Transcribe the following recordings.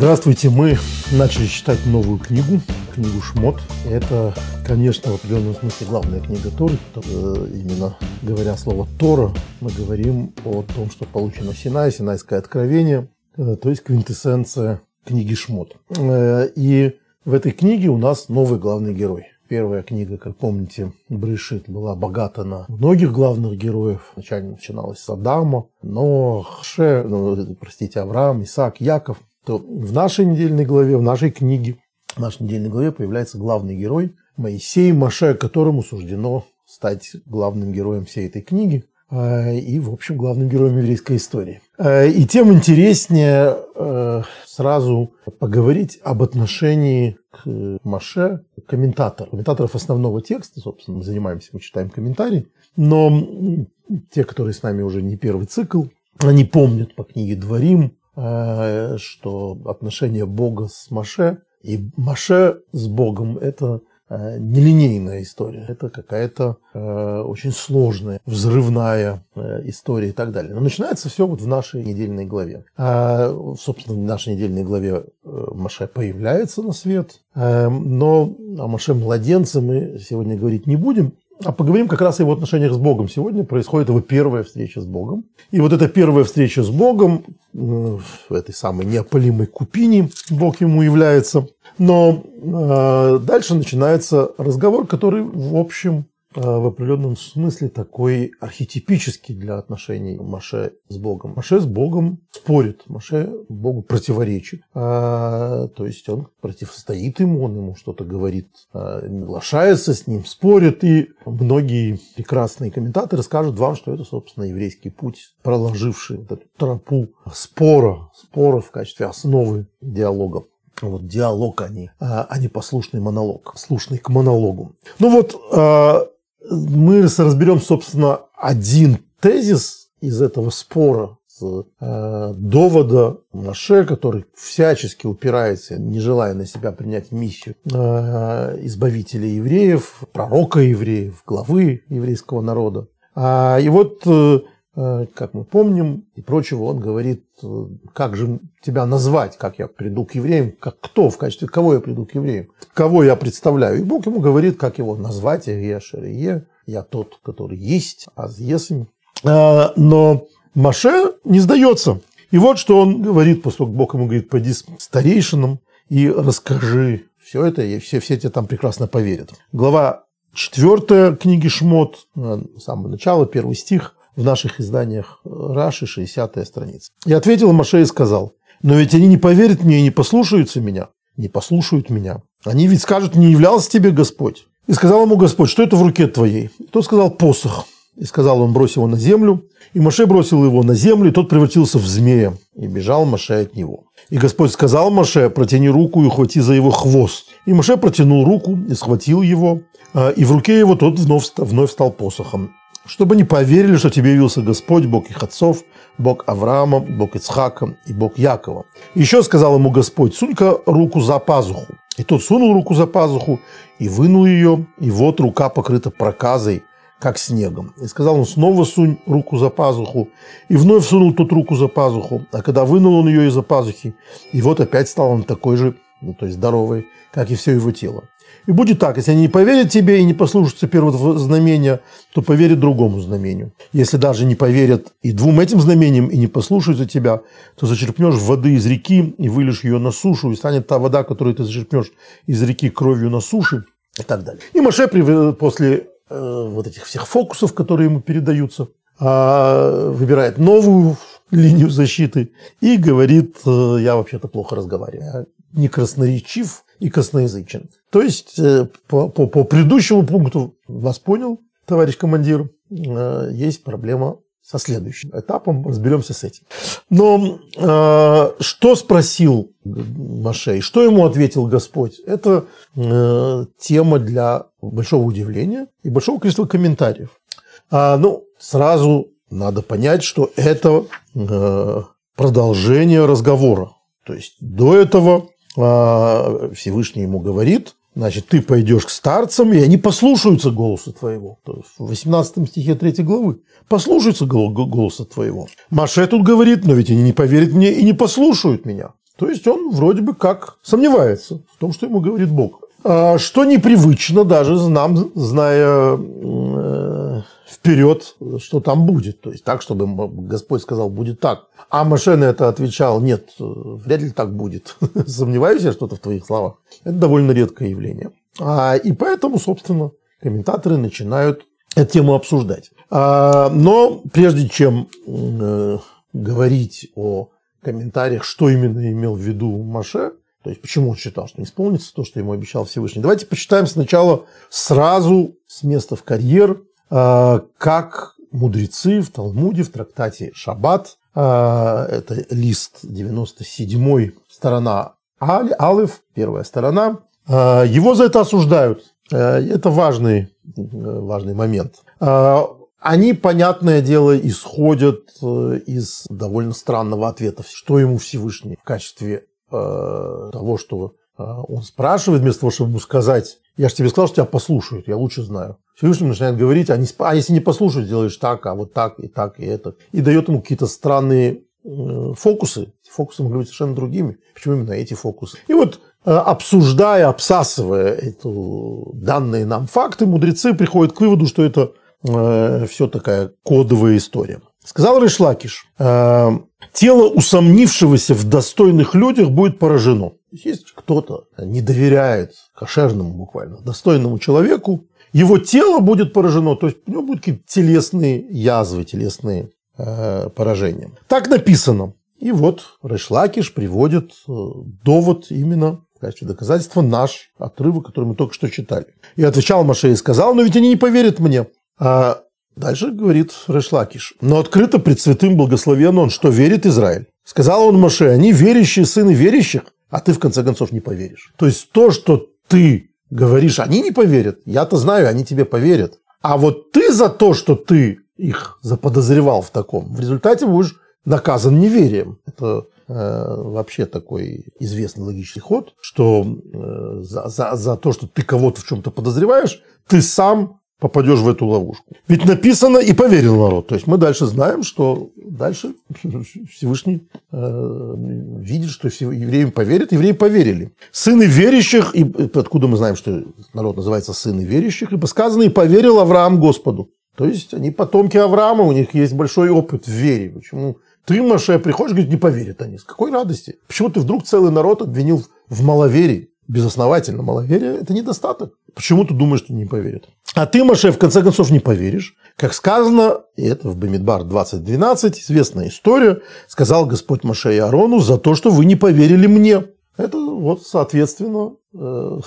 Здравствуйте, мы начали читать новую книгу, книгу «Шмот». Это, конечно, в определенном смысле главная книга Торы. Именно говоря слово «Тора», мы говорим о том, что получено Синай, Синайское откровение, э, то есть квинтэссенция книги «Шмот». Э, и в этой книге у нас новый главный герой. Первая книга, как помните, Брышит, была богата на многих главных героев. Вначале начиналась с Адама, но Ше, ну, простите, Авраам, Исаак, Яков. То в нашей недельной главе, в нашей книге, в нашей недельной главе появляется главный герой Моисей Маше, которому суждено стать главным героем всей этой книги а, и, в общем, главным героем еврейской истории. А, и тем интереснее э, сразу поговорить об отношении к Маше комментаторов. Комментаторов основного текста, собственно, мы занимаемся, мы читаем комментарии, но те, которые с нами уже не первый цикл, они помнят по книге «Дворим», э, что отношение Бога с Маше и Маше с Богом – это Э, нелинейная история. Это какая-то э, очень сложная, взрывная э, история и так далее. Но начинается все вот в нашей недельной главе. А, собственно, в нашей недельной главе э, Маше появляется на свет, э, но о Маше младенце мы сегодня говорить не будем. А поговорим как раз о его отношениях с Богом. Сегодня происходит его первая встреча с Богом. И вот эта первая встреча с Богом, э, в этой самой неопалимой купине Бог ему является. Но э, дальше начинается разговор, который, в общем, в определенном смысле такой архетипический для отношений Маше с Богом. Маше с Богом спорит, Маше Богу противоречит. А, то есть он противостоит ему, он ему что-то говорит, а, с ним, спорит. И многие прекрасные комментаторы скажут вам, что это, собственно, еврейский путь, проложивший эту тропу спора, спора в качестве основы диалога вот диалог, а не, а не послушный монолог, слушный к монологу. Ну вот, а, мы разберем, собственно, один тезис из этого спора а, довода Маше, который всячески упирается, не желая на себя принять миссию а, избавителя евреев, пророка евреев, главы еврейского народа. И вот э, Э, как мы помним, и прочего, он говорит, э, как же тебя назвать, как я приду к евреям, как кто, в качестве кого я приду к евреям, кого я представляю. И Бог ему говорит, как его назвать, я Шарие, я тот, который есть, аз есмь. А, но Маше не сдается. И вот что он говорит, после того, Бог ему говорит, пойди с старейшинам и расскажи все это, и все, все тебе там прекрасно поверят. Глава четвертая книги Шмот, э, с самого начала, первый стих – в наших изданиях Раши, 60-я страница. И ответил Маше и сказал, но ведь они не поверят мне и не послушаются меня. Не послушают меня. Они ведь скажут, не являлся тебе Господь. И сказал ему Господь, что это в руке твоей? И тот сказал, посох. И сказал он, брось его на землю. И Маше бросил его на землю, и тот превратился в змея. И бежал Маше от него. И Господь сказал Маше, протяни руку и ухвати за его хвост. И Маше протянул руку и схватил его. А, и в руке его тот вновь, вновь стал посохом чтобы не поверили, что тебе явился Господь, Бог их отцов, Бог Авраама, Бог Ицхака и Бог Якова. Еще сказал ему Господь, сунь-ка руку за пазуху. И тот сунул руку за пазуху и вынул ее, и вот рука покрыта проказой, как снегом. И сказал он, снова сунь руку за пазуху. И вновь сунул тот руку за пазуху. А когда вынул он ее из-за пазухи, и вот опять стал он такой же, ну, то есть здоровый, как и все его тело. И будет так, если они не поверят тебе и не послушаются первого знамения, то поверят другому знамению. Если даже не поверят и двум этим знамениям и не послушаются тебя, то зачерпнешь воды из реки и вылишь ее на сушу, и станет та вода, которую ты зачерпнешь из реки кровью на суше и так далее. И Маше после э, вот этих всех фокусов, которые ему передаются, э, выбирает новую линию защиты и говорит, э, я вообще-то плохо разговариваю, я не красноречив, и косноязычен. То есть э, по, по, по предыдущему пункту вас понял, товарищ командир, э, есть проблема со следующим этапом, разберемся с этим. Но э, что спросил Машей, что ему ответил Господь, это э, тема для большого удивления и большого количества комментариев. А, ну, сразу надо понять, что это э, продолжение разговора. То есть до этого Всевышний ему говорит, значит, ты пойдешь к старцам, и они послушаются голоса твоего. В 18 стихе 3 главы. Послушаются голоса твоего. Маше тут говорит, но ведь они не поверят мне и не послушают меня. То есть он вроде бы как сомневается в том, что ему говорит Бог. А, что непривычно даже нам, зная э, вперед, что там будет. То есть так, чтобы Господь сказал, будет так. А Маше на это отвечал, нет, вряд ли так будет. Сомневаюсь я что-то в твоих словах. Это довольно редкое явление. А, и поэтому, собственно, комментаторы начинают эту тему обсуждать. А, но прежде чем э, говорить о комментариях, что именно имел в виду Маше, то есть почему он считал, что не исполнится то, что ему обещал Всевышний. Давайте почитаем сначала сразу с места в карьер, а, как мудрецы в Талмуде, в трактате Шаббат, а, это лист 97 сторона Алиф, первая сторона, а, его за это осуждают. Это важный, важный момент. Они, понятное дело, исходят э, из довольно странного ответа. Что ему Всевышний в качестве э, того, что э, он спрашивает, вместо того, чтобы ему сказать, я же тебе сказал, что тебя послушают, я лучше знаю. Всевышний начинает говорить, а, не, а если не послушают, делаешь так, а вот так, и так, и это. И дает ему какие-то странные э, фокусы. Фокусы могли быть совершенно другими. Почему именно эти фокусы? И вот э, обсуждая, обсасывая эту, данные нам факты, мудрецы приходят к выводу, что это э, все такая кодовая история. Сказал Ришлакиш, э, тело усомнившегося в достойных людях будет поражено. Если кто-то не доверяет кошерному буквально, достойному человеку, его тело будет поражено, то есть у него будут какие-то телесные язвы, телесные э, поражения. Так написано. И вот Решлакиш приводит э, довод именно в качестве доказательства наш отрывок, который мы только что читали. И отвечал Маше и сказал, но ведь они не поверят мне. А дальше говорит Решлакиш. Но открыто пред святым благословен он, что верит Израиль. Сказал он Маше, они верящие сыны верящих, а ты в конце концов не поверишь. То есть то, что ты говоришь, они не поверят. Я-то знаю, они тебе поверят. А вот ты за то, что ты их заподозревал в таком, в результате будешь наказан неверием. Это э, вообще такой известный логический ход, что э, за, за, за то, что ты кого-то в чем-то подозреваешь, ты сам попадешь в эту ловушку. Ведь написано и поверил народ. То есть мы дальше знаем, что дальше Всевышний э, видит, что евреям поверят, евреи поверили. Сыны верящих, и откуда мы знаем, что народ называется сыны верящих, ибо сказано, и поверил Авраам Господу. То есть они потомки Авраама, у них есть большой опыт в вере. Почему ты, Маше, приходишь, говорит, не поверят они. С какой радости? Почему ты вдруг целый народ обвинил в маловерии? Безосновательно маловерие – это недостаток. Почему ты думаешь, что не поверят? А ты, Маше, в конце концов не поверишь. Как сказано, и это в Бамидбар 20.12, известная история, сказал Господь Маше и Арону за то, что вы не поверили мне. Это вот, соответственно, э,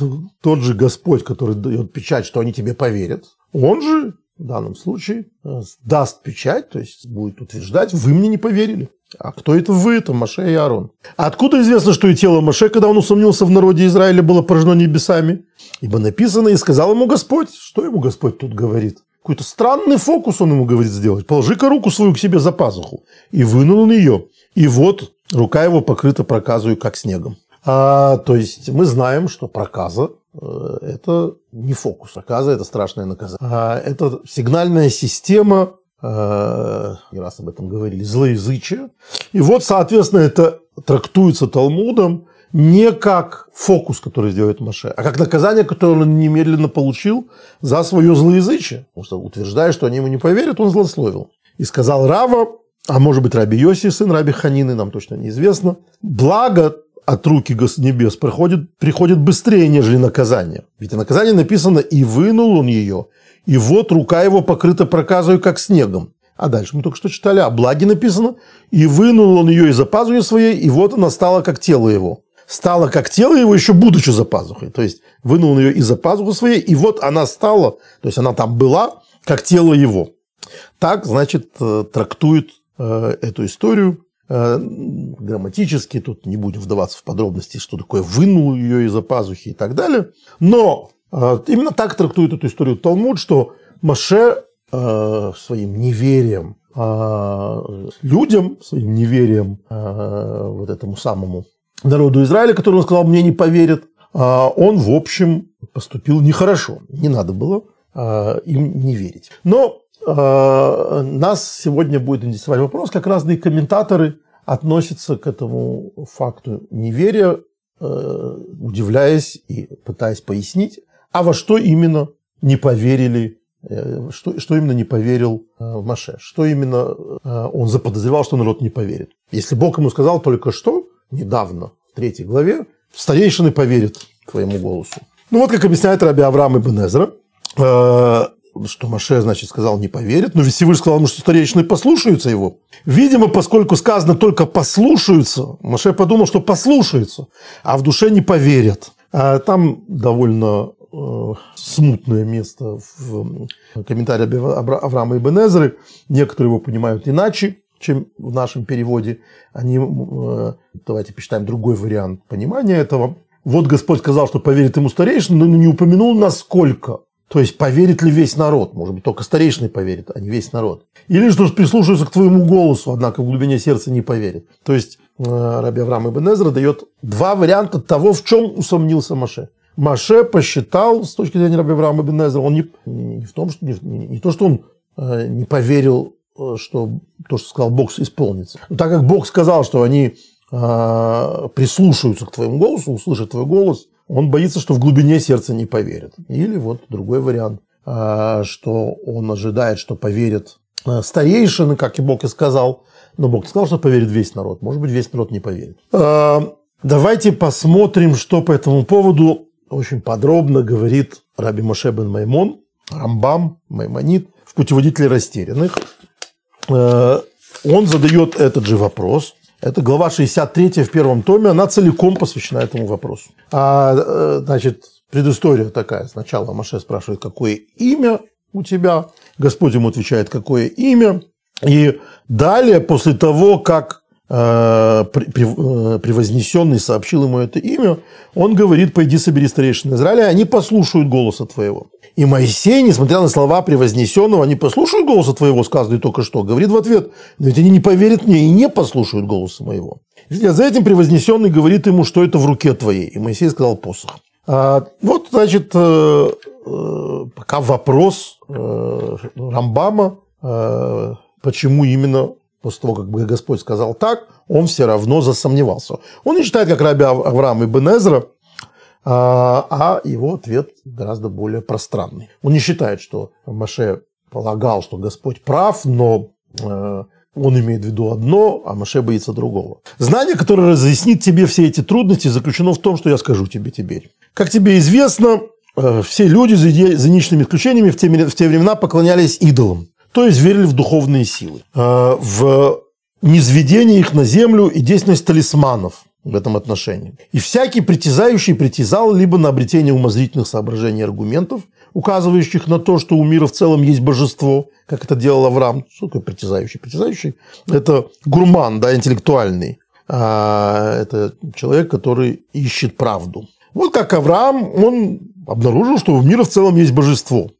тот же Господь, который дает печать, что они тебе поверят, он же в данном случае э, даст печать, то есть будет утверждать, вы мне не поверили. А кто это вы? Это Маше и Аарон. Откуда известно, что и тело Маше, когда он усомнился в народе Израиля, было поражено небесами? Ибо написано, и сказал ему Господь. Что ему Господь тут говорит? Какой-то странный фокус он ему говорит сделать. Положи-ка руку свою к себе за пазуху. И вынул он ее. И вот рука его покрыта проказою, как снегом. А, то есть мы знаем, что проказа э, – это не фокус. Проказа – это страшное наказание. А, это сигнальная система не раз об этом говорили, злоязычие. И вот, соответственно, это трактуется Талмудом не как фокус, который сделает Маше, а как наказание, которое он немедленно получил за свое злоязычие. Потому что, утверждая, что они ему не поверят, он злословил. И сказал Рава, а может быть Раби Йоси, сын Раби Ханины, нам точно неизвестно, благо от руки небес приходит, приходит быстрее, нежели наказание. Ведь наказание написано, и вынул он ее, и вот рука его покрыта проказою, как снегом. А дальше мы только что читали, о благе написано, и вынул он ее из-за пазухи своей, и вот она стала как тело его. Стала как тело его, еще будучи за пазухой. То есть, вынул он ее из-за пазухи своей, и вот она стала, то есть, она там была, как тело его. Так, значит, э, трактует э, эту историю э, грамматически, тут не будем вдаваться в подробности, что такое вынул ее из-за пазухи и так далее. Но именно так трактует эту историю Талмуд, что Маше э, своим неверием э, людям, своим неверием э, вот этому самому народу Израиля, который он сказал, мне не поверят, он, в общем, поступил нехорошо. Не надо было им не верить. Но нас сегодня будет интересовать вопрос, как разные комментаторы относится к этому факту неверия, э, удивляясь и пытаясь пояснить, а во что именно не поверили, э, что, что именно не поверил э, Маше, что именно он заподозревал, что народ не поверит. Если Бог ему сказал только что, недавно, в третьей главе, старейшины поверят твоему голосу. Ну вот как объясняет Раби Авраам Ибн Эзра, что Маше, значит, сказал, не поверит, но Всевышний сказал ему, что старейшины послушаются его. Видимо, поскольку сказано только послушаются, Маше подумал, что послушаются, а в душе не поверят. А там довольно э, смутное место в комментарии Авраама и Бенезры. Некоторые его понимают иначе, чем в нашем переводе. Они, э, давайте посчитаем другой вариант понимания этого. Вот Господь сказал, что поверит ему старейшин, но не упомянул, насколько. То есть поверит ли весь народ? Может быть, только старейшины поверит, а не весь народ. Или что прислушаются к твоему голосу, однако в глубине сердца не поверит. То есть э, Раби Авраам Ибн Эзра дает два варианта того, в чем усомнился Маше. Маше посчитал, с точки зрения Раби Авраама Ибн Эзра, он не, не, в том, что, не, не то, что он э, не поверил, э, что то, что сказал Бог, исполнится. Но так как Бог сказал, что они прислушаются к твоему голосу, услышат твой голос, он боится, что в глубине сердца не поверят. Или вот другой вариант, а, что он ожидает, что поверят а, старейшины, как и Бог и сказал, но Бог сказал, что поверит весь народ. Может быть, весь народ не поверит. А, давайте посмотрим, что по этому поводу очень подробно говорит Раби Моше бен Маймон, Рамбам, Маймонит в «Путеводителе растерянных». Он задает этот же вопрос – это глава 63 в первом томе, она целиком посвящена этому вопросу. А, э, значит, предыстория такая. Сначала Маше спрашивает, какое имя у тебя. Господь ему отвечает, какое имя. И далее, после того, как э, э, превознесенный сообщил ему это имя, он говорит, пойди собери старейшин Израиля, они послушают голоса твоего. И Моисей, несмотря на слова превознесенного, они послушают голоса твоего, сказанный только что, говорит в ответ, но ведь они не поверят мне и не послушают голоса моего. И за этим превознесенный говорит ему, что это в руке твоей. И Моисей сказал посох. А, вот, значит, э, э, пока вопрос э, Рамбама, почему именно после того, как Господь сказал так, он все равно засомневался. Он не считает, как раби Авраам и Бенезра, а, а его ответ гораздо более пространный. Он не считает, что Маше полагал, что Господь прав, но э, он имеет в виду одно, а Маше боится другого. Знание, которое разъяснит тебе все эти трудности, заключено в том, что я скажу тебе теперь. Как тебе известно, э, все люди, за единичными исключениями, в те, в те времена поклонялись идолам, то есть верили в духовные силы, э, в низведение их на землю и действенность талисманов – в этом отношении. И всякий притязающий притязал либо на обретение умозрительных соображений и аргументов, указывающих на то, что у мира в целом есть божество, как это делал Авраам. Что такое притязающий? Притязающий – это гурман, да, интеллектуальный. А это человек, который ищет правду. Вот как Авраам, он обнаружил, что у мира в целом есть божество.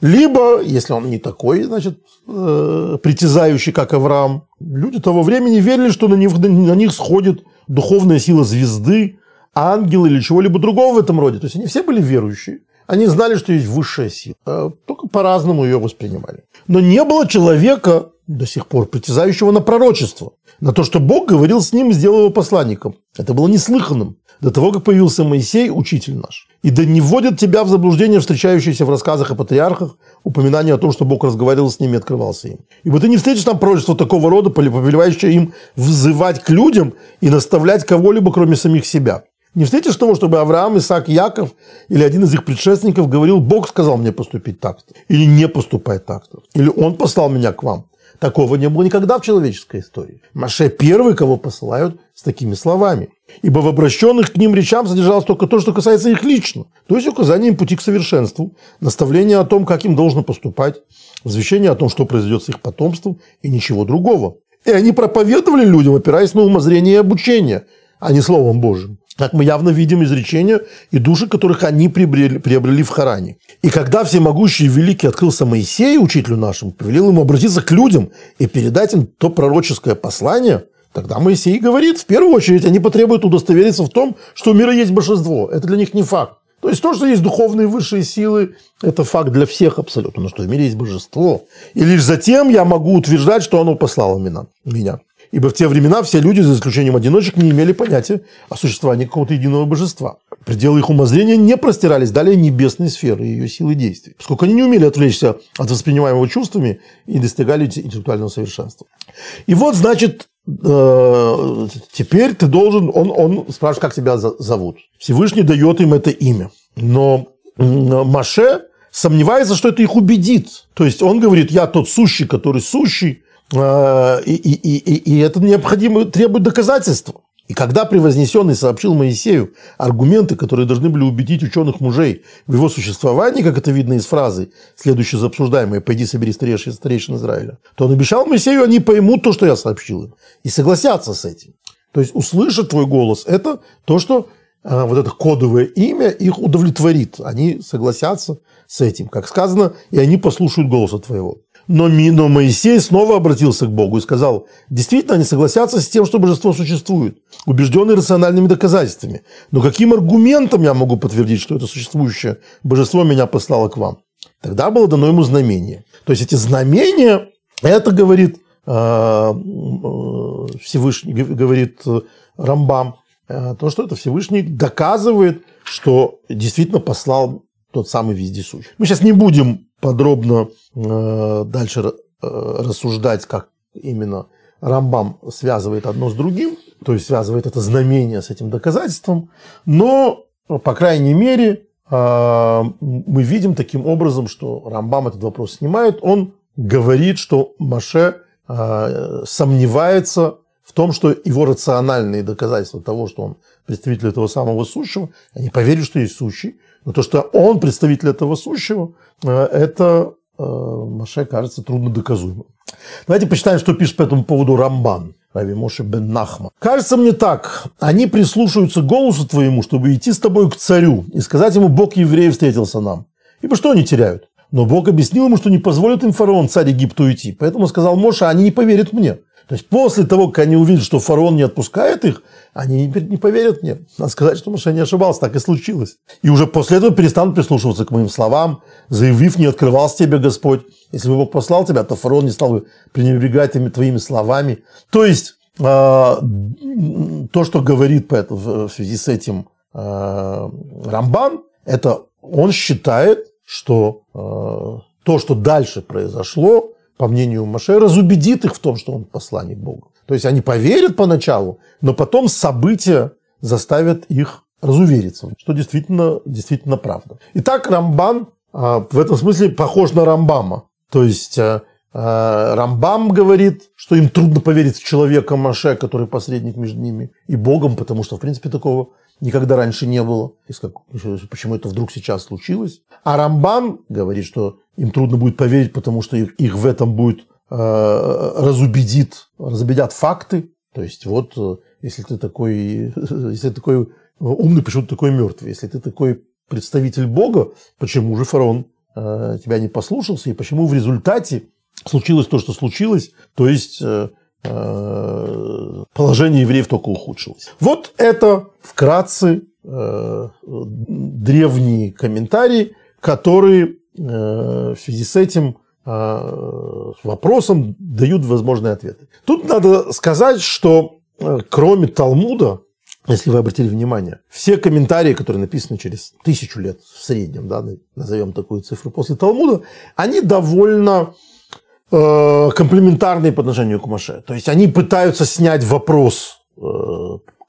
Либо, если он не такой, значит, э, притязающий, как Авраам, люди того времени верили, что на них, на них сходит духовная сила звезды, ангел или чего-либо другого в этом роде. То есть они все были верующие. Они знали, что есть высшая сила. А только по-разному ее воспринимали. Но не было человека до сих пор притязающего на пророчество. На то, что Бог говорил с ним сделал его посланником. Это было неслыханным. До того, как появился Моисей, учитель наш. И да не вводят тебя в заблуждение, встречающиеся в рассказах о патриархах, упоминание о том, что Бог разговаривал с ними и открывался им. Ибо ты не встретишь там пророчество такого рода, повелевающее им взывать к людям и наставлять кого-либо, кроме самих себя. Не встретишь того, чтобы Авраам, Исаак, Яков или один из их предшественников говорил, Бог сказал мне поступить так-то, или не поступай так-то, или Он послал меня к вам. Такого не было никогда в человеческой истории. Маше первый, кого посылают с такими словами. Ибо в обращенных к ним речам содержалось только то, что касается их лично. То есть указание им пути к совершенству, наставление о том, как им должно поступать, извещение о том, что произойдет с их потомством и ничего другого. И они проповедовали людям, опираясь на умозрение и обучение, а не Словом Божьим. Как мы явно видим изречения и души, которых они приобрели, приобрели в Харане. И когда всемогущий и великий открылся Моисею, учителю нашему, повелел ему обратиться к людям и передать им то пророческое послание, тогда Моисей говорит, в первую очередь, они потребуют удостовериться в том, что у мира есть божество. Это для них не факт. То есть то, что есть духовные высшие силы, это факт для всех абсолютно, но что в мире есть божество. И лишь затем я могу утверждать, что оно послало меня. Ибо в те времена все люди, за исключением одиночек, не имели понятия о существовании какого-то единого божества. Пределы их умозрения не простирались далее небесной сферы и ее силы действий, поскольку они не умели отвлечься от воспринимаемого чувствами и достигали интеллектуального совершенства. И вот, значит, э, теперь ты должен, он, он спрашивает, как тебя зовут. Всевышний дает им это имя. Но Маше сомневается, что это их убедит. То есть он говорит, я тот сущий, который сущий, и, и, и, и это необходимо, требует доказательства. И когда превознесенный сообщил Моисею аргументы, которые должны были убедить ученых мужей в его существовании, как это видно из фразы, следующей за обсуждаемой «Пойди собери старейшин, старейшин Израиля», то он обещал Моисею, они поймут то, что я сообщил им, и согласятся с этим. То есть услышать твой голос – это то, что э, вот это кодовое имя их удовлетворит. Они согласятся с этим, как сказано, и они послушают голоса твоего. Но, но Моисей снова обратился к Богу и сказал, действительно, они согласятся с тем, что божество существует, убежденные рациональными доказательствами. Но каким аргументом я могу подтвердить, что это существующее божество меня послало к вам? Тогда было дано ему знамение. То есть эти знамения, это говорит э, э, Всевышний, говорит э, Рамбам, то, что это Всевышний доказывает, что действительно послал тот самый вездесущий. Мы сейчас не будем подробно э, дальше э, рассуждать, как именно Рамбам связывает одно с другим, то есть связывает это знамение с этим доказательством, но, по крайней мере, э, мы видим таким образом, что Рамбам этот вопрос снимает, он говорит, что Маше сомневается в том, что его рациональные доказательства того, что он представитель этого самого сущего, они поверят, что есть сущий, но то, что он представитель этого сущего, э, это э, Маше кажется трудно доказуемым. Давайте почитаем, что пишет по этому поводу Рамбан. Раби Моше бен Нахма. «Кажется мне так. Они прислушаются голосу твоему, чтобы идти с тобой к царю и сказать ему, Бог евреев встретился нам. Ибо что они теряют? Но Бог объяснил ему, что не позволит им фараон, царь Египта, уйти. Поэтому сказал Моше, они не поверят мне. То есть после того, как они увидят, что фараон не отпускает их, они не поверят мне. Надо сказать, что Моше не ошибался, так и случилось. И уже после этого перестанут прислушиваться к моим словам, заявив, не открывался тебе Господь. Если бы Бог послал тебя, то фараон не стал бы пренебрегать твоими словами. То есть, а, то, что говорит в связи с этим а, Рамбан, это он считает, что а, то, что дальше произошло, по мнению Маше, разубедит их в том, что он посланник Бога. То есть они поверят поначалу, но потом события заставят их разувериться, что действительно, действительно правда. Итак, Рамбан а, в этом смысле похож на Рамбама. То есть а, а, Рамбам говорит, что им трудно поверить в человека Маше, который посредник между ними и Богом, потому что, в принципе, такого никогда раньше не было. Почему это вдруг сейчас случилось? А Рамбан говорит, что им трудно будет поверить, потому что их, их в этом будет э, разубедит, разубедят факты. То есть вот, э, если ты такой, если ты такой умный, почему ты такой мертвый? Если ты такой представитель Бога, почему же фараон э, тебя не послушался? И почему в результате случилось то, что случилось? То есть э, э положение евреев только ухудшилось. Вот это вкратце э, древние комментарии, которые в связи с этим э, вопросом дают возможные ответы. Тут надо сказать, что э, кроме Талмуда, если вы обратили внимание, все комментарии, которые написаны через тысячу лет в среднем, да, назовем такую цифру после Талмуда, они довольно э, комплементарные по отношению к Маше. То есть они пытаются снять вопрос э,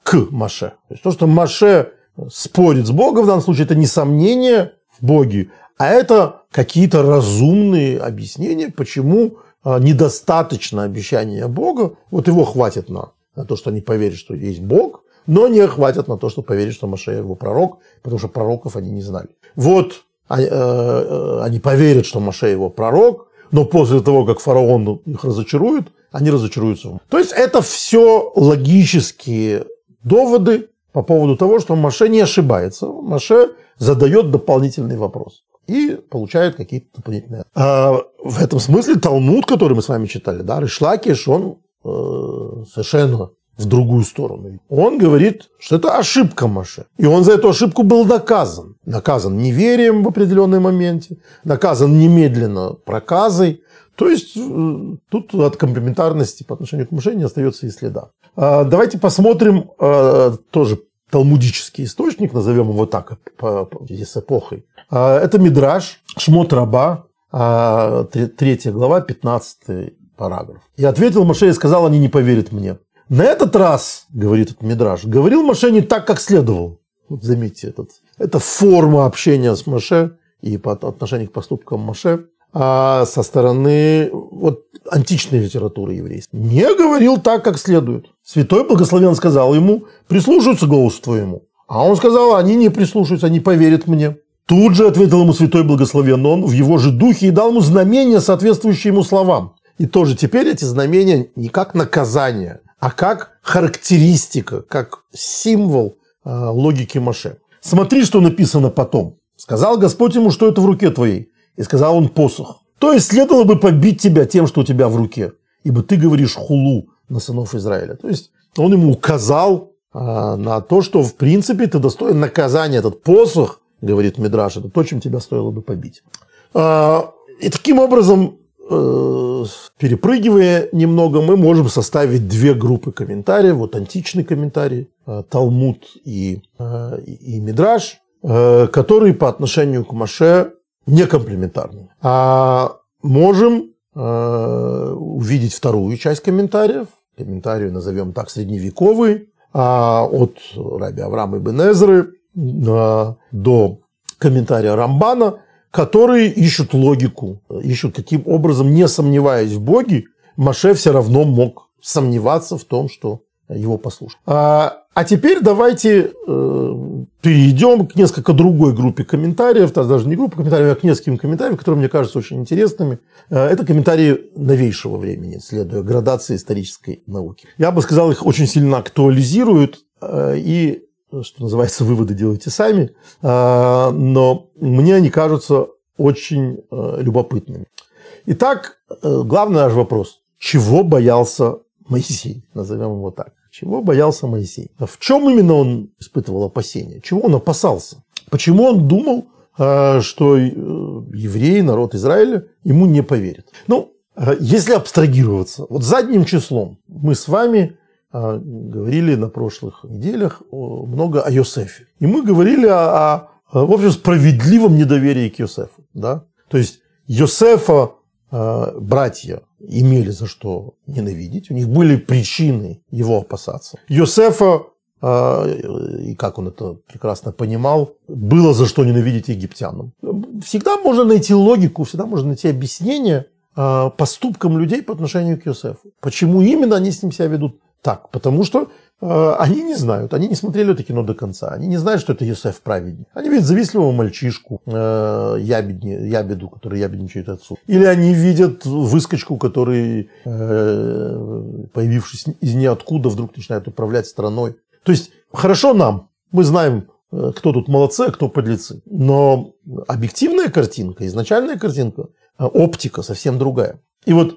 к Маше. То есть то, что Маше спорит с Богом в данном случае, это не сомнение в Боге, а это какие-то разумные объяснения, почему а, недостаточно обещания Бога. Вот его хватит на, на то, что они поверят, что есть Бог, но не хватит на то, что поверят, что Машея его пророк, потому что пророков они не знали. Вот они, э, э, они поверят, что Машея его пророк, но после того, как фараон их разочарует, они разочаруются. То есть это все логические доводы по поводу того, что Маше не ошибается. Маше задает дополнительный вопрос и получают какие-то дополнительные. А в этом смысле Талмуд, который мы с вами читали, да, Ришлакиш, он э, совершенно в другую сторону. Он говорит, что это ошибка Маше. И он за эту ошибку был наказан. Наказан неверием в определенном моменте, наказан немедленно проказой. То есть э, тут от комплементарности по отношению к Моше не остается и следа. А, давайте посмотрим э, тоже талмудический источник, назовем его так, с эпохой. А, это Мидраш, Шмот Раба, а, третья глава, 15 параграф. И ответил Маше и сказал, они не поверят мне. На этот раз, говорит этот Мидраш, говорил Маше не так, как следовал. Вот заметьте, этот, это форма общения с Маше и по отношению к поступкам Маше а со стороны вот, античной литературы еврейской. Не говорил так, как следует. Святой Благословен сказал ему, прислушаются голосу твоему. А он сказал, они не прислушаются, они поверят мне. Тут же ответил ему Святой Благословен он в его же духе и дал ему знамения, соответствующие ему словам. И тоже теперь эти знамения не как наказание, а как характеристика, как символ э, логики Маше. Смотри, что написано потом. Сказал Господь ему, что это в руке твоей. И сказал он посох. То есть следовало бы побить тебя тем, что у тебя в руке. Ибо ты говоришь хулу на сынов Израиля. То есть он ему указал а, на то, что в принципе ты достоин наказания. Этот посох, говорит Мидраш, это то, чем тебя стоило бы побить. А, и таким образом, э, перепрыгивая немного, мы можем составить две группы комментариев. Вот античный комментарий, э, Талмуд и, э, и Мидраш, которые по отношению к Маше не комплементарные. А можем э, увидеть вторую часть комментариев, комментарию назовем так средневековый, а от раби Авраама и Бенезры э, до комментария Рамбана, которые ищут логику, ищут каким образом, не сомневаясь в Боге, Маше все равно мог сомневаться в том, что его послушать. А, а теперь давайте э, перейдем к несколько другой группе комментариев, даже не группа комментариев, а к нескольким комментариям, которые мне кажутся очень интересными. Э, это комментарии новейшего времени, следуя градации исторической науки. Я бы сказал, их очень сильно актуализируют э, и что называется, выводы делайте сами, э, но мне они кажутся очень э, любопытными. Итак, э, главный наш вопрос. Чего боялся Моисей? Назовем его так. Чего боялся Моисей? В чем именно он испытывал опасения? Чего он опасался? Почему он думал, э, что э, евреи, народ Израиля, ему не поверят? Ну, э, если абстрагироваться, вот задним числом мы с вами говорили на прошлых неделях много о Йосефе. И мы говорили о, о в общем, справедливом недоверии к Йосефу. Да? То есть Йосефа братья имели за что ненавидеть, у них были причины его опасаться. Йосефа, а, и как он это прекрасно понимал, было за что ненавидеть египтянам. Всегда можно найти логику, всегда можно найти объяснение а, поступкам людей по отношению к Йосефу. Почему именно они с ним себя ведут так? Потому что они не знают, они не смотрели это кино до конца, они не знают, что это Йосеф праведник. Они видят завистливого мальчишку, э, ябедни, ябеду, который ябедничает отцу. Или они видят выскочку, который, э, появившись из ниоткуда, вдруг начинает управлять страной. То есть, хорошо нам, мы знаем, кто тут молодцы, а кто подлецы. Но объективная картинка, изначальная картинка, оптика совсем другая. И вот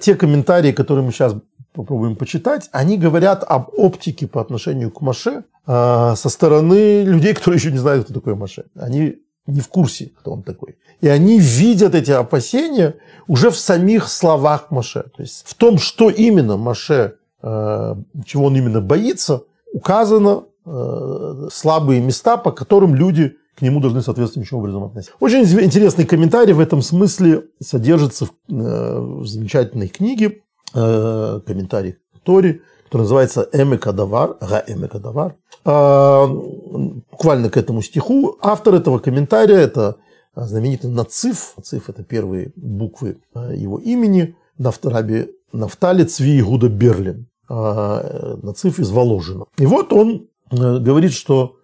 те комментарии, которые мы сейчас попробуем почитать, они говорят об оптике по отношению к Маше э, со стороны людей, которые еще не знают, кто такой Маше. Они не в курсе, кто он такой. И они видят эти опасения уже в самих словах Маше. То есть в том, что именно Маше, э, чего он именно боится, указано э, слабые места, по которым люди к нему должны соответствующим образом относиться. Очень интересный комментарий в этом смысле содержится в, в замечательной книге Э, комментарий к Торе, который называется Эмекадавар, Га Эмекадавар. А, буквально к этому стиху. Автор этого комментария – это знаменитый Нациф. Нациф – это первые буквы э, его имени. Нафтараби Нафтали Цви Игуда Берлин. А, Нациф из Воложина. И вот он э, говорит, что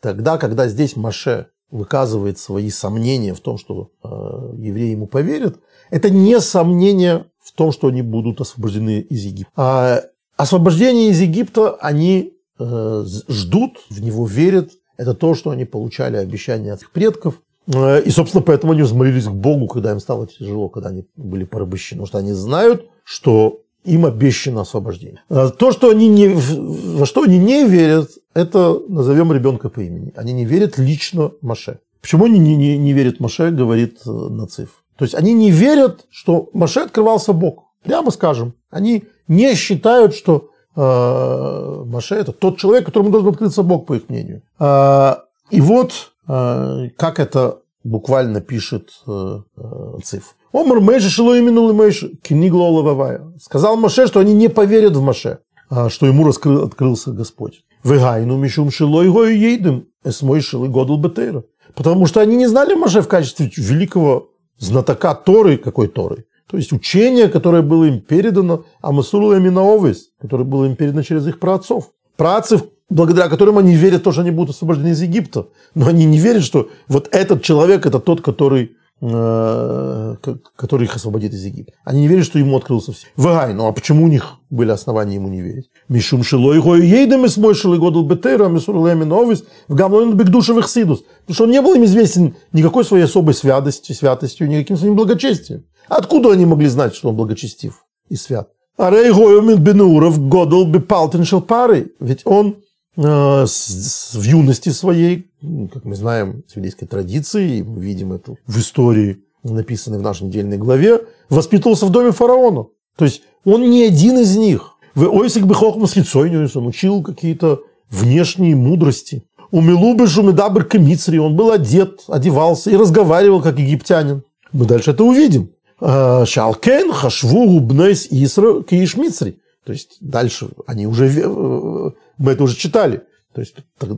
тогда, когда здесь Маше выказывает свои сомнения в том, что евреи ему поверят, это не сомнение том, что они будут освобождены из Египта. А освобождение из Египта они э, ждут, в него верят. Это то, что они получали обещания от их предков. Э, и, собственно, поэтому они взмолились к Богу, когда им стало тяжело, когда они были порабощены. Потому что они знают, что им обещано освобождение. Э, то, что они не, во что они не верят, это назовем ребенка по имени. Они не верят лично Маше. Почему они не, не, не верят Маше, говорит Нациф. То есть они не верят, что Маше открывался Бог. Прямо скажем. Они не считают, что э, Маше это тот человек, которому должен открыться Бог, по их мнению. Э, и вот э, как это буквально пишет э, э, Циф. Омар Мэйши шило именул Мэйши, книгло лававая. Сказал Маше, что они не поверят в Маше, а, что ему раскрыл, открылся Господь. Вегайну мишум шило его и едем, эсмой шилы годл бетейра. Потому что они не знали Маше в качестве великого знатока Торы, какой Торы. То есть учение, которое было им передано, а Масуру Эминаовис, которое было им передано через их праотцов. Праотцы, благодаря которым они верят, то, что они будут освобождены из Египта. Но они не верят, что вот этот человек – это тот, который который их освободит из Египта. Они не верят, что ему открылся все. Вагай, ну а почему у них были основания ему не верить? Мишум шилой гой ейдем из мой шилой годл бетера, мисур лемин овис, в гамлон бекдушевых сидус. Потому что он не был им известен никакой своей особой святостью, святостью, никаким своим благочестием. Откуда они могли знать, что он благочестив и свят? А рей гойомин бенуров годл бепалтен пары. Ведь он Э, в юности своей, как мы знаем, с еврейской традиции, мы видим это в истории, написанной в нашей недельной главе, воспитывался в доме фараона. То есть он не один из них. В Ойсик Бехохмас он учил какие-то внешние мудрости. У Милубы Жумедабр Камицри он был одет, одевался и разговаривал как египтянин. Мы дальше это увидим. «Э, Шалкен Хашву Губнейс Исра Киишмицри. То есть дальше они уже, э, мы это уже читали. То есть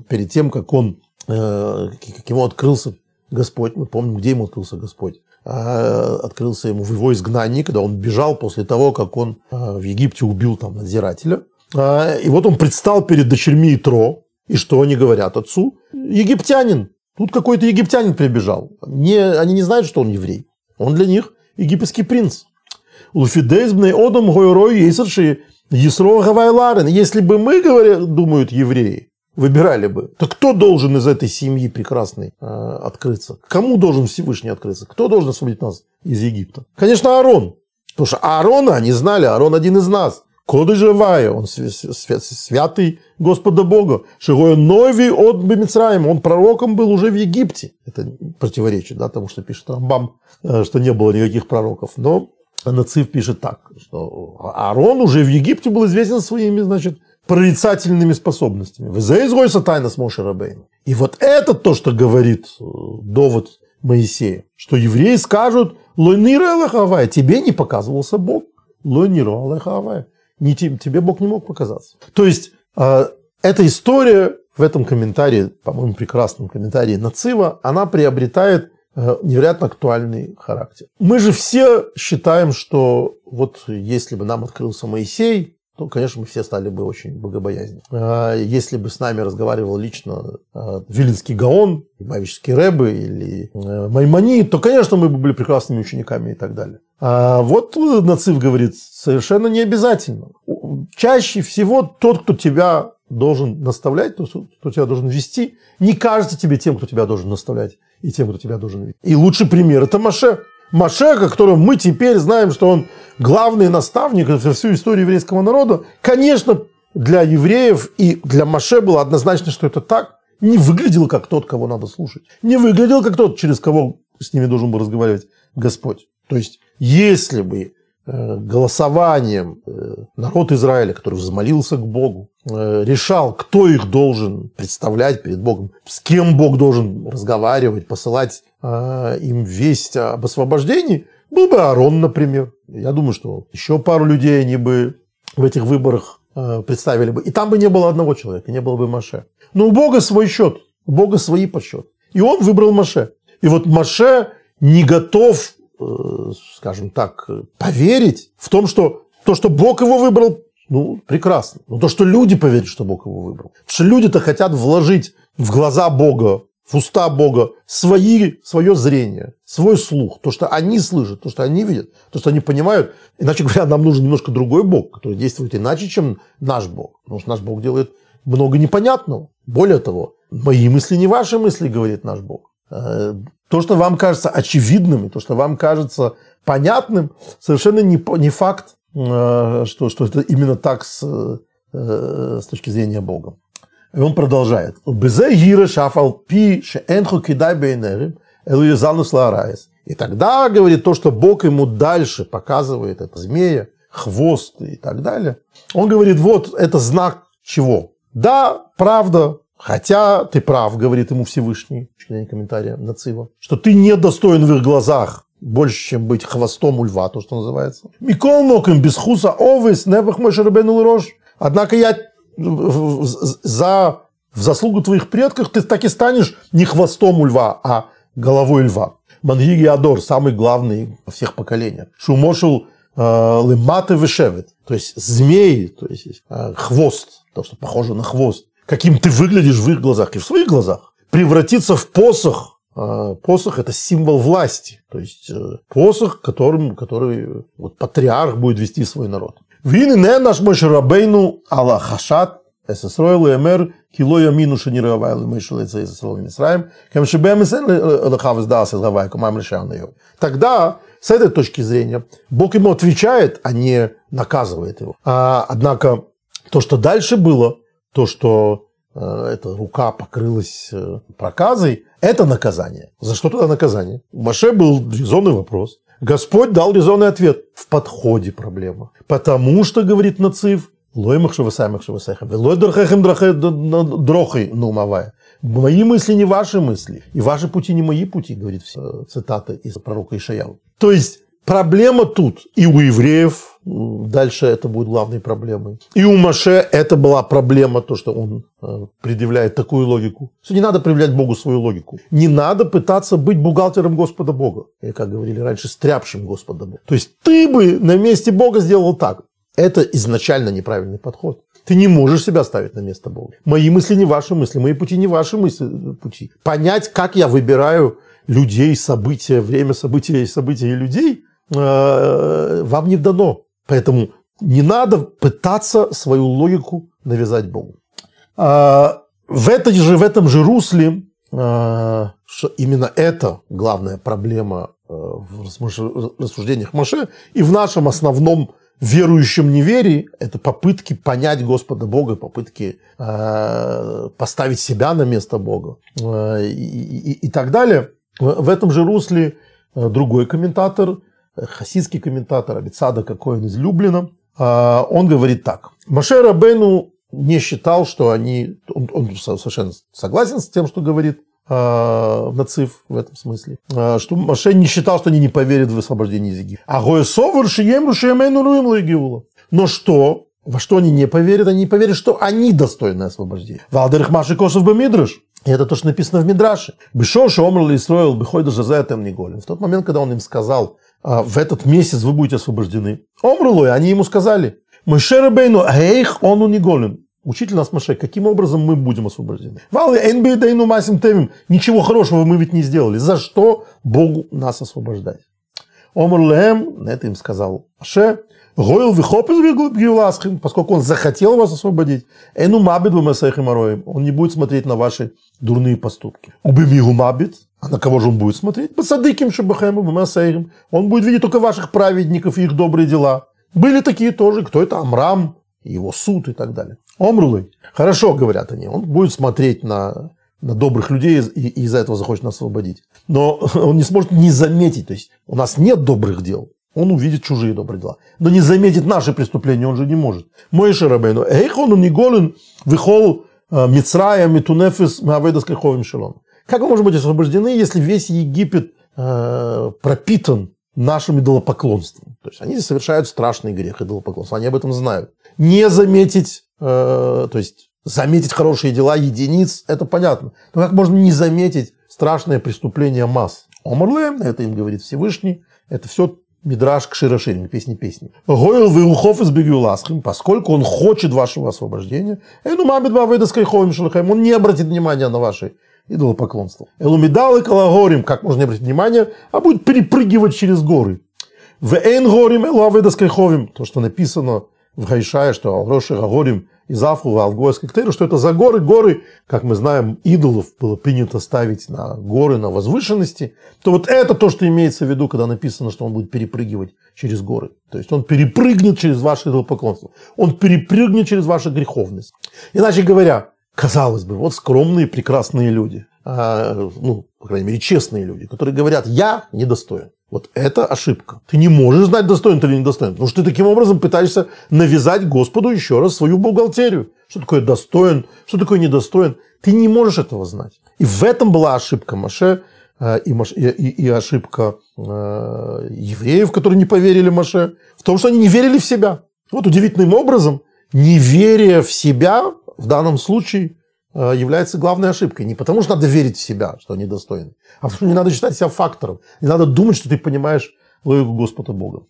перед тем, как он, как ему открылся Господь, мы помним, где ему открылся Господь. А, открылся ему в его изгнании, когда он бежал после того, как он э, в Египте убил там надзирателя. А, и вот он предстал перед дочерьми Итро, и что они говорят отцу? Египтянин. Тут какой-то египтянин прибежал. Не, они не знают, что он еврей. Он для них египетский принц. Луфидейзбный одом гойрой есерши Есро Гавайларен, если бы мы, говорят, думают евреи, выбирали бы, то кто должен из этой семьи прекрасной э, открыться? Кому должен Всевышний открыться? Кто должен освободить нас из Египта? Конечно, Аарон. Потому что Аарона они знали, Аарон один из нас. Коды живая, он святый Господа Бога. Шигой Нови от Бемицраем, он пророком был уже в Египте. Это противоречит да, тому, что пишет Рамбам, э, что не было никаких пророков. Но Нацив пишет так, что Аарон уже в Египте был известен своими, значит, прорицательными способностями. Везаизгойса тайна с Моше Рабейну. И вот это то, что говорит э, довод Моисея, что евреи скажут, Лойнира Аллахавая, тебе не показывался Бог. Лойнира Аллахавая. Не, тебе Бог не мог показаться. То есть, э, эта история в этом комментарии, по-моему, прекрасном комментарии Нацива, она приобретает Э, невероятно актуальный характер. Мы же все считаем, что вот если бы нам открылся Моисей, то, конечно, мы все стали бы очень богобоязненны. А если бы с нами разговаривал лично э, Вилинский Гаон, Мавический Рэбы или э, Маймони, то, конечно, мы бы были прекрасными учениками и так далее. А вот Нацив говорит, совершенно не обязательно. Чаще всего тот, кто тебя должен наставлять, тот, кто тебя должен вести, не кажется тебе тем, кто тебя должен наставлять и тем, кто тебя должен видеть. И лучший пример – это Маше. Маше, которого мы теперь знаем, что он главный наставник за всю историю еврейского народа. Конечно, для евреев и для Маше было однозначно, что это так. Не выглядел как тот, кого надо слушать. Не выглядел как тот, через кого с ними должен был разговаривать Господь. То есть, если бы голосованием э, народ Израиля, который взмолился к Богу, э, решал, кто их должен представлять перед Богом, с кем Бог должен разговаривать, посылать им весть об освобождении, был бы Аарон, например. Я думаю, что еще пару людей они бы в этих выборах представили бы. И там бы не было одного человека, не было бы Маше. Но у Бога свой счет, у Бога свои подсчеты. И он выбрал Маше. И вот Маше не готов Э, скажем так, поверить в том, что то, что Бог его выбрал, ну, прекрасно. Но то, что люди поверят, что Бог его выбрал. Потому что люди-то хотят вложить в глаза Бога, в уста Бога свои, свое зрение, свой слух, то, что они слышат, то, что они видят, то, что они понимают. Иначе говоря, нам нужен немножко другой Бог, который действует иначе, чем наш Бог. Потому что наш Бог делает много непонятного. Более того, мои мысли не ваши мысли, говорит наш Бог. Э, то, что вам кажется очевидным, и то, что вам кажется понятным, совершенно не, не факт, э, что, что это именно так с, э, с точки зрения Бога. И он продолжает. И тогда, говорит, то, что Бог ему дальше показывает, это змея, хвост и так далее, он говорит, вот это знак чего? Да, правда, хотя ты прав, говорит ему Всевышний, член комментария Нацива, что ты недостоин в их глазах больше, чем быть хвостом у льва, то, что называется. Микол Ноким без хуса овес невах мой шарабенул рожь. Однако я за в заслугу твоих предков ты так и станешь не хвостом у льва, а головой льва. Мангиги Адор, самый главный во всех поколениях. Шумошел э, лыматы вышевет, то есть змей, то есть э, хвост, то, что похоже на хвост. Каким ты выглядишь в их глазах и в своих глазах. Превратиться в посох. Э, посох – это символ власти. То есть посох, которым, который вот, патриарх будет вести свой народ. Вин не наш мой рабейну Аллах хашат эсэсройл и эмер кило ямину шенировал мы шел это эсэсройл Мисраим, кем шебемес лахав сдался кумам решал ее. Тогда с этой точки зрения Бог ему отвечает, а не наказывает его. А, однако то, что дальше было, то, что э, эта рука покрылась э, проказой, это наказание. За что тогда наказание? У Маше был резонный вопрос. Господь дал резонный ответ. В подходе проблема. Потому что, говорит Нацив, нумавая. Мои мысли не ваши мысли. И ваши пути не мои пути, говорит цитата из пророка Ишаяу. То есть проблема тут и у евреев, дальше это будет главной проблемой. И у Маше это была проблема, то, что он э, предъявляет такую логику. Что не надо проявлять Богу свою логику. Не надо пытаться быть бухгалтером Господа Бога. Или, как говорили раньше, стряпшим Господа Бога. То есть ты бы на месте Бога сделал так. Это изначально неправильный подход. Ты не можешь себя ставить на место Бога. Мои мысли не ваши мысли, мои пути не ваши мысли, пути. Понять, как я выбираю людей, события, время события и события и людей, э, вам не дано. Поэтому не надо пытаться свою логику навязать Богу. А, в, этой же, в этом же русле, а, что именно это главная проблема э, в рассуждениях Маше и в нашем основном верующим неверии – это попытки понять Господа Бога, попытки поставить себя на место Бога и, и, и так далее. В этом же русле другой комментатор, хасидский комментатор Абицада, какой он из Люблина, э, он говорит так. Маше Рабену не считал, что они... Он, он совершенно согласен с тем, что говорит э, нацив в этом смысле, э, что Маше не считал, что они не поверят в освобождение из Египта. А Гоесовар шием рушемену руим Но что? Во что они не поверят? Они не поверят, что они достойны освобождения. Валдерих Маши Косов Бамидраш. И это то, что написано в Мидраше. Бешоша и строил бихой даже за это не голем. В тот момент, когда он им сказал, «А, в этот месяц вы будете освобождены. Омрулой, они ему сказали, Мышера Бейну, эйх, он не голем. Учитель нас Маше, каким образом мы будем освобождены? Валы энбейдайну масим темим. Ничего хорошего мы ведь не сделали. За что Богу нас освобождать? Омар лем, это им сказал Маше, Гойл вихоп из поскольку он захотел вас освободить. Эну мабит вы Он не будет смотреть на ваши дурные поступки. Убимигу мабит. А на кого же он будет смотреть? Посадыким шабахем Он будет видеть только ваших праведников и их добрые дела. Были такие тоже. Кто это? Амрам, его суд и так далее. Омрулы. Хорошо, говорят они. Он будет смотреть на, на добрых людей и, и из-за этого захочет нас освободить. Но он не сможет не заметить. То есть у нас нет добрых дел. Он увидит чужие добрые дела. Но не заметит наши преступления он же не может. Мой Шарабейну. Эйх он не голен выхол э, Мицрая Митунефис Маведа с шелом. Как мы можем быть освобождены, если весь Египет э, пропитан нашим идолопоклонством? То есть они совершают страшный грех идолопоклонства. Они об этом знают. Не заметить Э, то есть заметить хорошие дела единиц, это понятно. Но как можно не заметить страшное преступление масс? Омрле, это им говорит Всевышний, это все Мидраш к Широширим, песни песни. Гойл вы ухов из Бегюласхим, поскольку он хочет вашего освобождения, Эну мамед баведа скайховим шелахаем, он не обратит внимания на ваши идолопоклонство. Элумидалы калагорим, как можно не обратить внимание, а будет перепрыгивать через горы. В Эйн горим элуаведа скайховим, то, что написано в Гайшае, что Алроши Гагорим из Афу, Алгойской Ктейру, что это за горы. Горы, как мы знаем, идолов было принято ставить на горы, на возвышенности. То вот это то, что имеется в виду, когда написано, что он будет перепрыгивать через горы. То есть он перепрыгнет через ваше идолопоклонство. Он перепрыгнет через вашу греховность. Иначе говоря, казалось бы, вот скромные прекрасные люди. а, ну, по крайней мере, честные люди, которые говорят, я недостоин. Вот это ошибка. Ты не можешь знать, достоин ты или недостоин. Потому что ты таким образом пытаешься навязать Господу еще раз свою бухгалтерию. Что такое достоин, что такое недостоин. Ты не можешь этого знать. И в этом была ошибка Маше э, и, и, и ошибка э, евреев, которые не поверили Маше, в том, что они не верили в себя. Вот удивительным образом неверие в себя в данном случае Э, является главной ошибкой. Не потому, что надо верить в себя, что они достойны, а потому, что не надо считать себя фактором. Не надо думать, что ты понимаешь логику Господа Бога.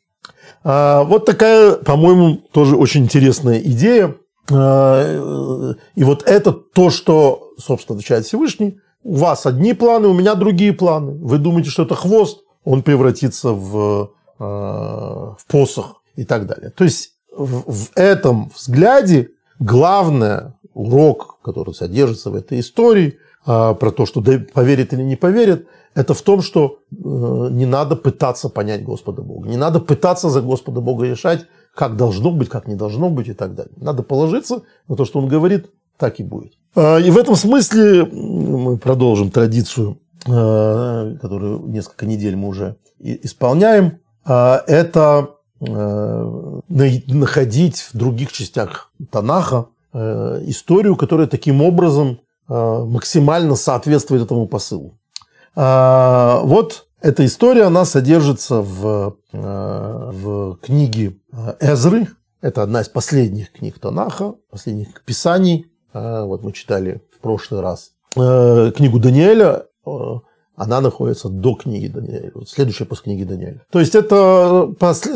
А, вот такая, по-моему, тоже очень интересная идея. А, и вот это то, что, собственно, отвечает Всевышний. У вас одни планы, у меня другие планы. Вы думаете, что это хвост, он превратится в, а, в посох и так далее. То есть в этом взгляде главное урок, который содержится в этой истории, а, про то, что поверит или не поверит, это в том, что э, не надо пытаться понять Господа Бога. Не надо пытаться за Господа Бога решать, как должно быть, как не должно быть и так далее. Надо положиться на то, что Он говорит, так и будет. А, и в этом смысле мы продолжим традицию, э, которую несколько недель мы уже исполняем. А, это находить в других частях Танаха Э, историю, которая таким образом э, максимально соответствует этому посылу. А, вот эта история, она содержится в, э, в книге Эзры. Это одна из последних книг Танаха, последних писаний. Вот мы читали в прошлый раз книгу Даниэля. Она находится до книги Даниэля. Следующая после книги Даниэля. То есть это после,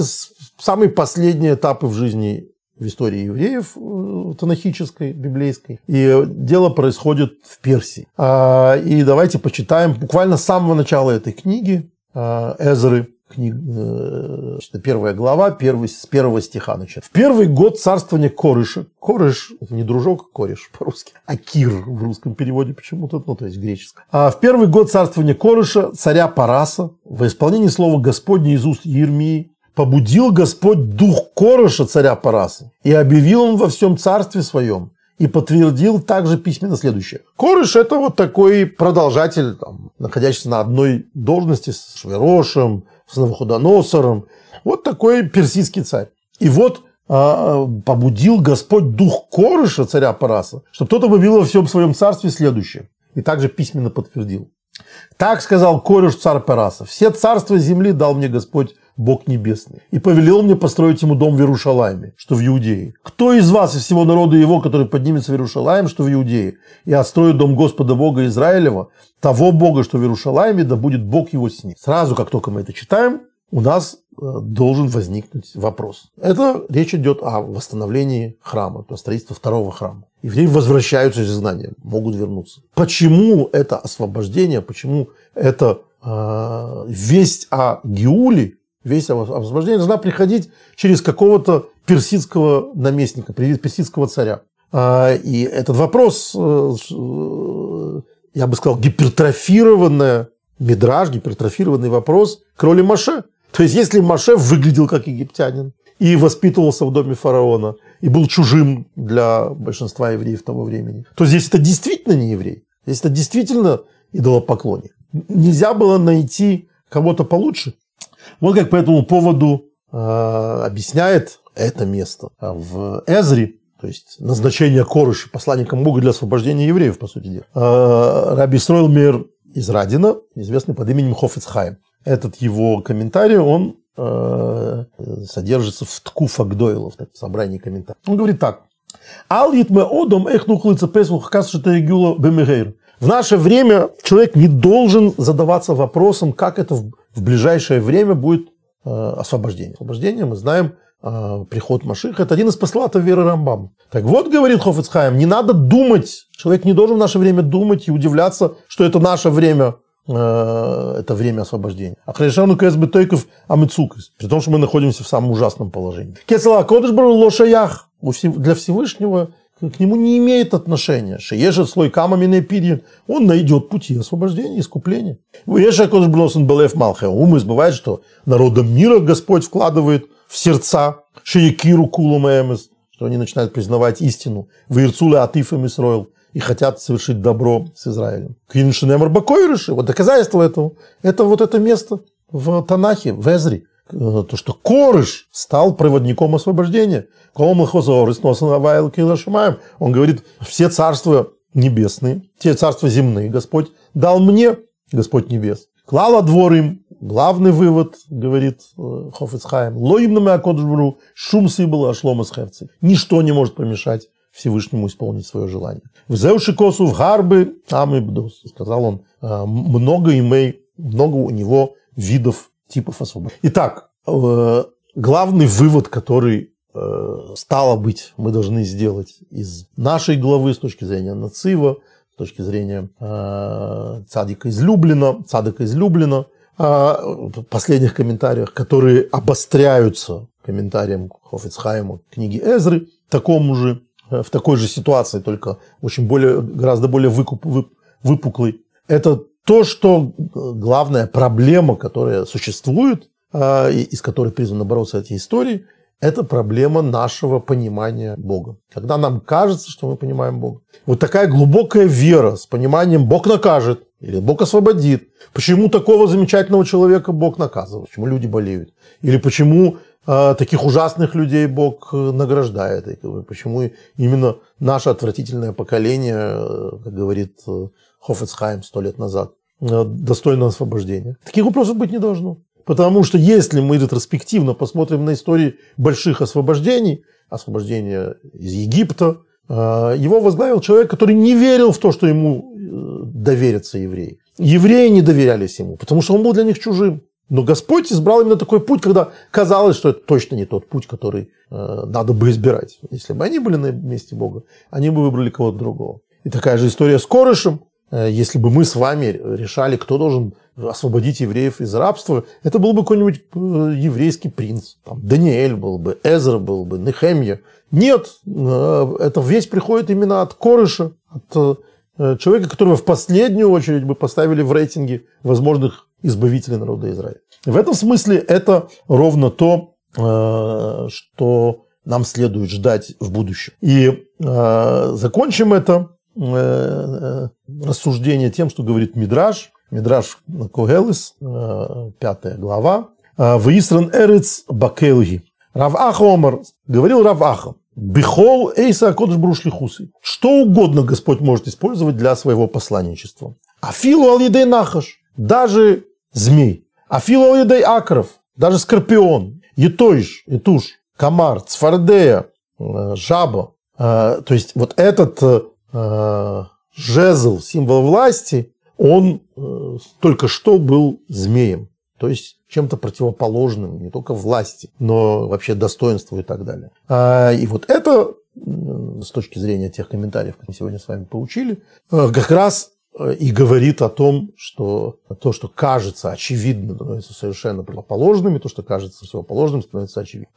самые последние этапы в жизни в истории евреев э, танахической, библейской. И дело происходит в Персии. А, и давайте почитаем буквально с самого начала этой книги а, Эзры, книг, э, первая глава, первый, с первого стиха начинает. В первый год царствования Корыша, Корыш, это не дружок, кореш по-русски, а Кир в русском переводе почему-то, ну, то есть греческом. А в первый год царствования Корыша, царя Параса, во исполнении слова Господня из уст Ермии, побудил Господь дух Короша, царя Параса, и объявил он во всем царстве своем, и подтвердил также письменно следующее. Корыш – это вот такой продолжатель, там, находящийся на одной должности с Шверошем, с Навуходоносором. Вот такой персидский царь. И вот а, побудил Господь дух Корыша, царя Параса, чтобы тот объявил во всем своем царстве следующее. И также письменно подтвердил. Так сказал Корыш царь Параса. Все царства земли дал мне Господь Бог Небесный, и повелел мне построить ему дом в Иерушалайме, что в Иудее. Кто из вас, из всего народа его, который поднимется в Иерушалаем, что в Иудее, и отстроит дом Господа Бога Израилева, того Бога, что в Иерушалайме, да будет Бог его с ним. Сразу, как только мы это читаем, у нас э, должен возникнуть вопрос. Это речь идет о восстановлении храма, то строительстве второго храма. Евреи возвращаются из изгнания, могут вернуться. Почему это освобождение, почему это э, весть о Геуле, весть о освобождении должна приходить через какого-то персидского наместника, персидского царя. А, и этот вопрос, э, э, я бы сказал, гипертрофированный мидраж, гипертрофированный вопрос к роли Маше. То есть, если Маше выглядел как египтянин и воспитывался в доме фараона, и был чужим для большинства евреев того времени, то здесь это действительно не еврей. Здесь это действительно идолопоклонник. Нельзя было найти кого-то получше. Вот как по этому поводу э, объясняет это место в Эзре, то есть назначение Корыша посланником Бога для освобождения евреев, по сути дела. Э, Раби Строил Мир из Радина, известный под именем Хофицхайм. Этот его комментарий, он содержится в Ткуфа Гдойлов, в собрании комментариев. Он говорит так. Ал итме одом эх нухлыца песух касшетарегюла бемегейр. В наше время человек не должен задаваться вопросом, как это в, в ближайшее время будет э, освобождение. Освобождение, мы знаем, э, приход Машиха, это один из постулатов веры Рамбам. Так вот, говорит Хофицхайм, не надо думать, человек не должен в наше время думать и удивляться, что это наше время, э, это время освобождения. А Хрешану КСБ Тойков Амицукас, при том, что мы находимся в самом ужасном положении. Кесала Кодыш Лошаях, для Всевышнего к нему не имеет отношения. Шеежет слой камами пирьин, он найдет пути освобождения, искупления. Еша кодж бносен белев малхе. Ум избывает, что народом мира Господь вкладывает в сердца шеякиру кулум эмес, что они начинают признавать истину. Вирцуле атиф и Исроил. и хотят совершить добро с Израилем. Киншинемар Бакойрыши, вот доказательство этого, это вот это место в Танахе, в Эзре, то, что Корыш стал проводником освобождения. Он говорит, все царства небесные, те царства земные Господь дал мне, Господь небес. Клала двор им, главный вывод, говорит э, Хофицхайм, лоимнами акоджбру, шум сыбыл ашлом из Ничто не может помешать Всевышнему исполнить свое желание. В Зеушикосу в Гарбы, там и бдос, сказал он, «А, много имей, много у него видов, типов освобождения. Итак, э, главный вывод, который э, стало быть, мы должны сделать из нашей главы с точки зрения Нацива, с точки зрения э, цадика из Люблина, цадика из Люблина, в последних комментариях, которые обостряются комментарием Хофицхайма книги Эзры, такому же в такой же ситуации, только очень более, гораздо более выкуп, выпуклый. Это то, что главная проблема, которая существует, а, и с которой призваны бороться эти истории, это проблема нашего понимания Бога. Когда нам кажется, что мы понимаем Бога. Вот такая глубокая вера с пониманием «Бог накажет» или «Бог освободит». Почему такого замечательного человека Бог наказывает? Почему люди болеют? Или почему а, таких ужасных людей Бог э, награждает. И почему именно наше отвратительное поколение, э, как говорит э, Хофецхайм сто лет назад, достойно освобождения. Таких вопросов быть не должно. Потому что если мы ретроспективно посмотрим на истории больших освобождений, освобождения из Египта, его возглавил человек, который не верил в то, что ему доверятся евреи. Евреи не доверялись ему, потому что он был для них чужим. Но Господь избрал именно такой путь, когда казалось, что это точно не тот путь, который э, надо бы избирать. Если бы они были на месте Бога, они бы выбрали кого-то другого. И такая же история с Корышем. Э, если бы мы с вами решали, кто должен освободить евреев из рабства, это был бы какой-нибудь э, еврейский принц. Там, Даниэль был бы, Эзра был бы, Нехемья. Нет, э, это весь приходит именно от Корыша, от человека, которого в последнюю очередь бы поставили в рейтинге возможных избавителей народа Израиля. В этом смысле это ровно то, что нам следует ждать в будущем. И закончим это рассуждение тем, что говорит Мидраш, Мидраш Когелис, пятая глава. Ваисран Эрец Бакелги. Раваха Омар, говорил Раваха, Бихол Эйса Кодыш Брушлихусы. Что угодно Господь может использовать для своего посланничества. Афилу Алидей Нахаш. Даже змей. А филоидей акров, даже скорпион, етойш, етуш, комар, цфардея, э, жаба. Э, то есть вот этот э, жезл, символ власти, он только что был змеем. То есть чем-то противоположным не только власти, но вообще достоинству и так далее. А, и вот это, с точки зрения тех комментариев, которые мы сегодня с вами получили, как раз и говорит о том, что то, что кажется очевидным, становится совершенно противоположным, и то, что кажется противоположным, становится очевидным.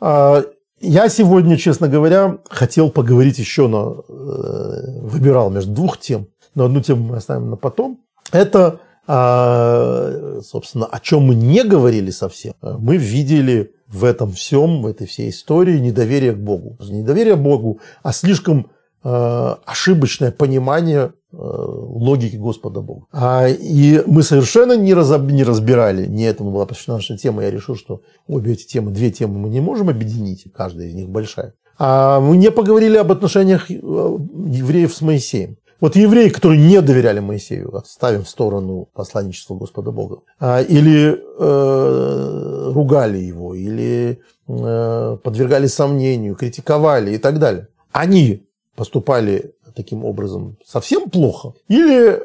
Я сегодня, честно говоря, хотел поговорить еще на... Э, выбирал между двух тем, но одну тему мы оставим на потом. Это, а, собственно, о чем мы не говорили совсем. Мы видели в этом всем, в этой всей истории недоверие к Богу. Не недоверие к Богу, а слишком э, ошибочное понимание Э, логики Господа Бога. А, и мы совершенно не, разоб, не разбирали, не этому была посвящена наша тема, я решил, что обе эти темы, две темы мы не можем объединить, каждая из них большая. А мы не поговорили об отношениях э, евреев с Моисеем. Вот евреи, которые не доверяли Моисею, ставим в сторону посланничества Господа Бога, а, или э, ругали его, или э, подвергали сомнению, критиковали и так далее. Они поступали таким образом совсем плохо, или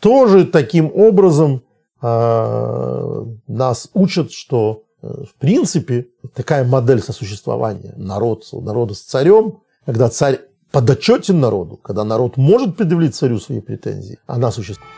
тоже таким образом э, нас учат, что э, в принципе такая модель сосуществования народ, народа с царем, когда царь подотчетен народу, когда народ может предъявить царю свои претензии, она существует.